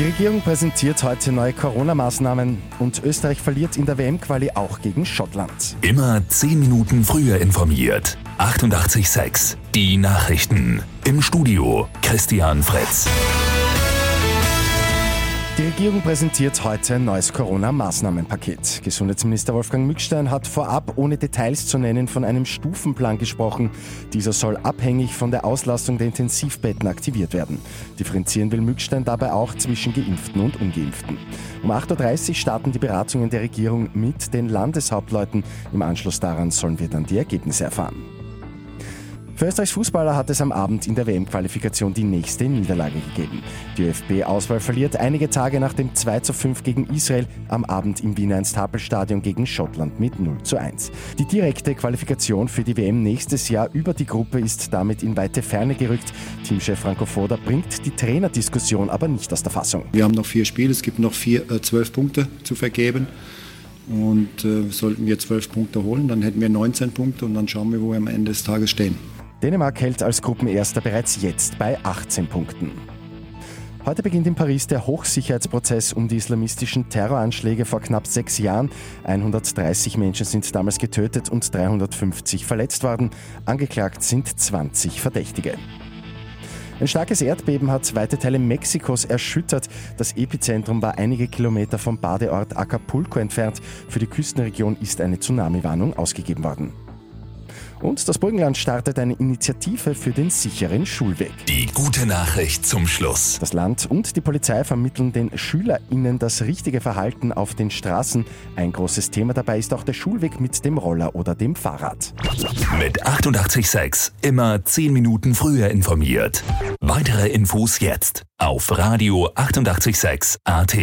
Die Regierung präsentiert heute neue Corona-Maßnahmen und Österreich verliert in der WM-Quali auch gegen Schottland. Immer 10 Minuten früher informiert. 88.6 Die Nachrichten. Im Studio Christian Fritz. Die Regierung präsentiert heute ein neues Corona-Maßnahmenpaket. Gesundheitsminister Wolfgang Mückstein hat vorab, ohne Details zu nennen, von einem Stufenplan gesprochen. Dieser soll abhängig von der Auslastung der Intensivbetten aktiviert werden. Differenzieren will Mückstein dabei auch zwischen Geimpften und Ungeimpften. Um 8.30 Uhr starten die Beratungen der Regierung mit den Landeshauptleuten. Im Anschluss daran sollen wir dann die Ergebnisse erfahren. Für Österreichs Fußballer hat es am Abend in der WM-Qualifikation die nächste Niederlage gegeben. Die ÖFB-Auswahl verliert einige Tage nach dem 2 zu 5 gegen Israel am Abend im Wiener Ernst-Happel-Stadion gegen Schottland mit 0 zu 1. Die direkte Qualifikation für die WM nächstes Jahr über die Gruppe ist damit in weite Ferne gerückt. Teamchef Franco Foda bringt die Trainerdiskussion aber nicht aus der Fassung. Wir haben noch vier Spiele, es gibt noch vier, äh, zwölf Punkte zu vergeben. Und äh, sollten wir zwölf Punkte holen, dann hätten wir 19 Punkte und dann schauen wir, wo wir am Ende des Tages stehen. Dänemark hält als Gruppenerster bereits jetzt bei 18 Punkten. Heute beginnt in Paris der Hochsicherheitsprozess um die islamistischen Terroranschläge vor knapp sechs Jahren. 130 Menschen sind damals getötet und 350 verletzt worden. Angeklagt sind 20 Verdächtige. Ein starkes Erdbeben hat weite Teile Mexikos erschüttert. Das Epizentrum war einige Kilometer vom Badeort Acapulco entfernt. Für die Küstenregion ist eine Tsunami-Warnung ausgegeben worden. Und das Burgenland startet eine Initiative für den sicheren Schulweg. Die gute Nachricht zum Schluss. Das Land und die Polizei vermitteln den SchülerInnen das richtige Verhalten auf den Straßen. Ein großes Thema dabei ist auch der Schulweg mit dem Roller oder dem Fahrrad. Mit 886 immer 10 Minuten früher informiert. Weitere Infos jetzt auf Radio 886 AT.